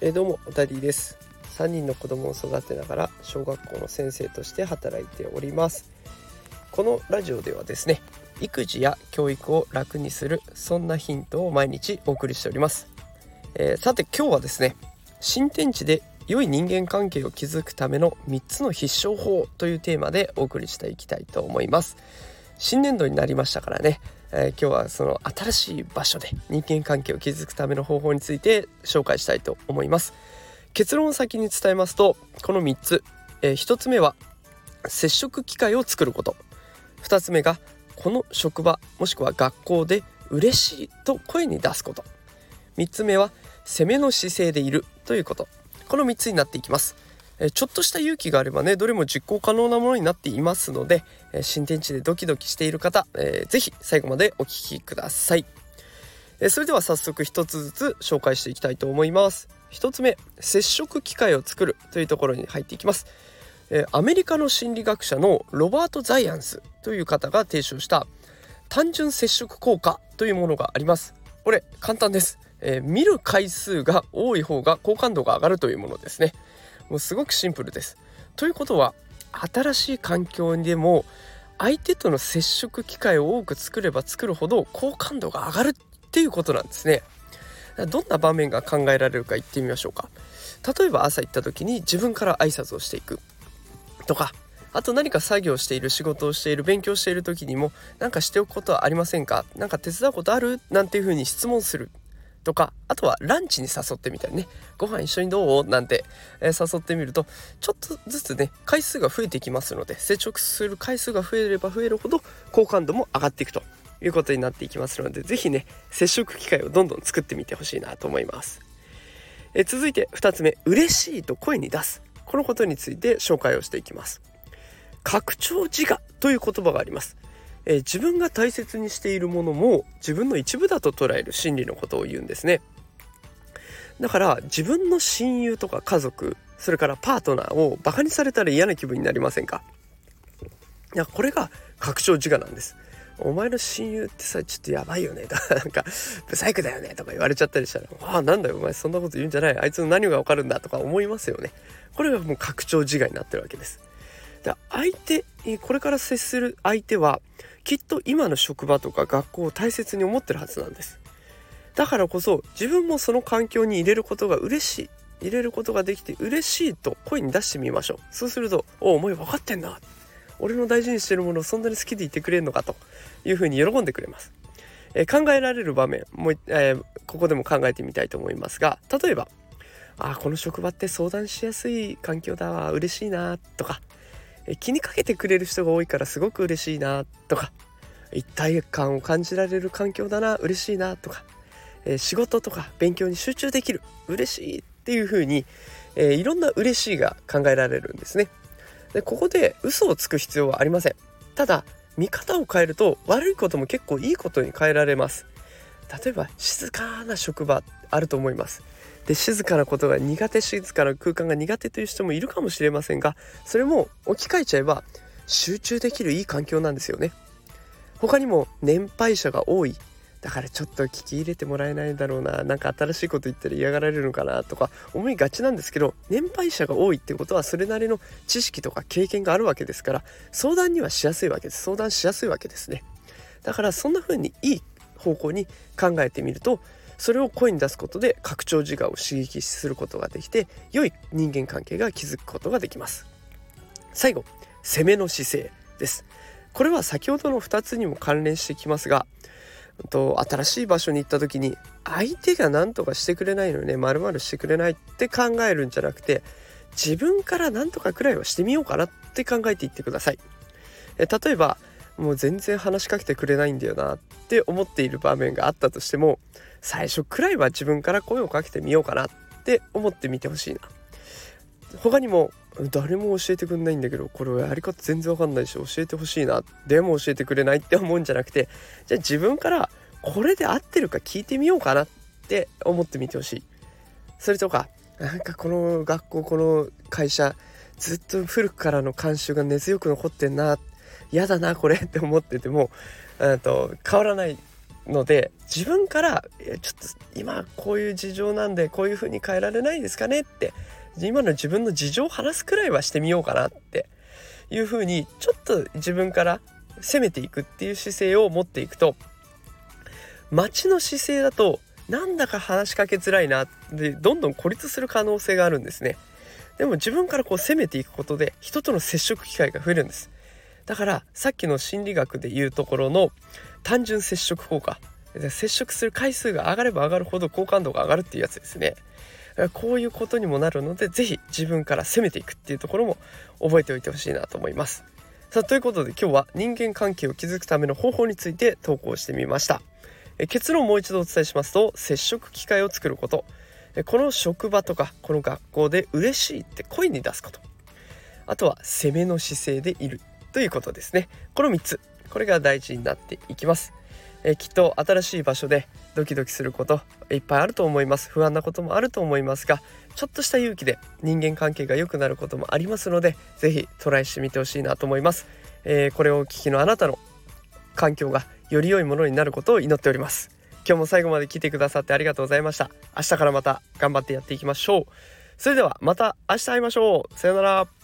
え、どうもダディです。3人の子供を育てながら小学校の先生として働いております。このラジオではですね育児や教育を楽にするそんなヒントを毎日お送りしております、えー、さて今日はですね新天地で良い人間関係を築くための3つの必勝法というテーマでお送りしていきたいと思います。新年度になりましたからねえー、今日はその新しい場所で人間関係を築くための方法について紹介したいと思います。結論を先に伝えますとこの3つ、えー、1つ目は接触機会を作ること。2つ目がこの職場もしくは学校で嬉しいと声に出すこと。3つ目は攻めの姿勢でいるということ。この3つになっていきます。ちょっとした勇気があればねどれも実行可能なものになっていますので、新天地でドキドキしている方、えー、ぜひ最後までお聴きください、それでは早速一つずつ紹介していきたいと思います。一つ目接触機会を作るというところに入っていきます。アメリカの心理学者のロバート・ザイアンスという方が提唱した単純接触効果というものがあります。これ簡単です、えー、見る回数が多い方が好感度が上がるというものですね。もうすごくシンプルです。ということは新しい環境でも相手との接触機会を多く作れば作るほど好感度が上がるっていうことなんですね。どんな場面が考えられるか言ってみましょうか。例えば朝行った時に自分から挨拶をしていくとかあと何か作業している仕事をしている勉強している時にも何かしておくことはありませんか？何か手伝うことある？なんていうふうに質問するとかあとはランチに誘ってみたりねご飯一緒にどう？なんて、えー、誘ってみるとちょっとずつね回数が増えていきますので接触する回数が増えれば増えるほど好感度も上がっていくということになっていきますので是非ね接触機会をどんどん作ってみてほしいなと思います。えー、続いて2つ目嬉しいと声に出すこのことについて紹介をしていきます。拡張自我という言葉があります。えー、自分が大切にしているものも自分の一部だと捉える心理のことを言うんですね。だから自分の親友とか家族それからパートナーをバカにされたら嫌な気分になりませんか？いやこれが拡張自我なんです。お前の親友ってさちょっとやばいよね。と かなんかブサイクだよね。とか言われちゃったりしたら「ああなんだよお前そんなこと言うんじゃない。あいつの何がわかるんだ」とか思いますよね。これがもう拡張自我になってるわけです。相手これから接する相手はきっと今の職場とか学校を大切に思ってるはずなんです。だからこそ自分もその環境に入れることが嬉しい。入れることができて嬉しいと声に出してみましょう。そうすると「おお前分かってんな」俺の大事にしてるものをそんなに好きでいてくれるのかと。いうふうに喜んでくれます、えー、考えられる場面もう、えー、ここでも考えてみたいと思いますが例えば「あこの職場って相談しやすい環境だわ嬉しいな」とか気にかけてくれる人が多いからすごく嬉しいなとか一体感を感じられる環境だな嬉しいなとか、えー、仕事とか勉強に集中できる嬉しいっていう風に、えー、いろんな嬉しいが考えられるんですね。でここで嘘をつく必要はありません。ただ見方を変えると悪いことも結構いいことに変えられます。例えば静かな職場あると思います。で静かなことが苦手静かな空間が苦手という人もいるかもしれませんがそれも置き換えちゃえば集中できるいい環境なんですよね。他にも年配者が多い。だからちょっと聞き入れてもらえないだろうな。なんか新しいこと言ったら嫌がられるのかなとか思いがちなんですけど年配者が多いってことはそれなりの知識とか経験があるわけですから相談にはしやすいわけです。相談しやすいわけですね。だからそんな風にいい方向に考えてみるとそれを声に出すことで拡張自我を刺激することができて良い人間関係が築くことができます。最後攻めの姿勢です。これは先ほどの2つにも関連してきますがと新しい場所に行った時に相手が何とかしてくれないのねまるしてくれないって考えるんじゃなくて自分から何とかくらいはしてみようかなって考えていってください。え例えばもう全然話しかけてくれないんだよなって思っている場面があったとしても最初くらいは自分から声をかけてみようかなって思ってみてほしいな。他にも誰も教えてくんないんだけどこれやり方全然わかんないし教えてほしいな。でも教えてくれないって思うんじゃなくてじゃあ自分からこれで合ってるか聞いてみようかなって思ってみてほしい。それとかなんかこの学校この会社ずっと古くからの慣習が根強く残ってんな嫌だなこれって思っててもと変わらないので自分から「ちょっと今こういう事情なんでこういう風に変えられないですかね」って今の自分の事情を話すくらいはしてみようかなっていう風にちょっと自分から攻めていくっていう姿勢を持っていくと待の姿勢だとなんだか話しかけづらいなでどんどん孤立する可能性があるんですね。でも自分からこう攻めていくことで人との接触機会が増えるんです。だからさっきの心理学でいうところの単純接触効果。接触する回数が上がれば上がるほど好感度が上がるっていうやつですね。こういうことにもなるので是非自分から攻めていくっていうところも覚えておいてほしいなと思います。さあということで今日は人間関係を築くための方法について投稿してみました。結論をもう一度お伝えしますと接触機会を作ること。この職場とかこの学校で嬉しいって声に出すこと。あとは攻めの姿勢でいる。ということですね。この3つ。これが大事になっていきます。えきっと新しい場所でドキドキすることいっぱいあると思います。不安なこともあると思いますがちょっとした勇気で人間関係が良くなることもありますので是非トライしてみてほしいなと思います、えー、これをお聞きのあなたの環境がより良いものになることを祈っております。今日も最後まで来てくださってありがとうございました。明日からまた頑張ってやっていきましょう。それではまた明日会いましょう。さようなら。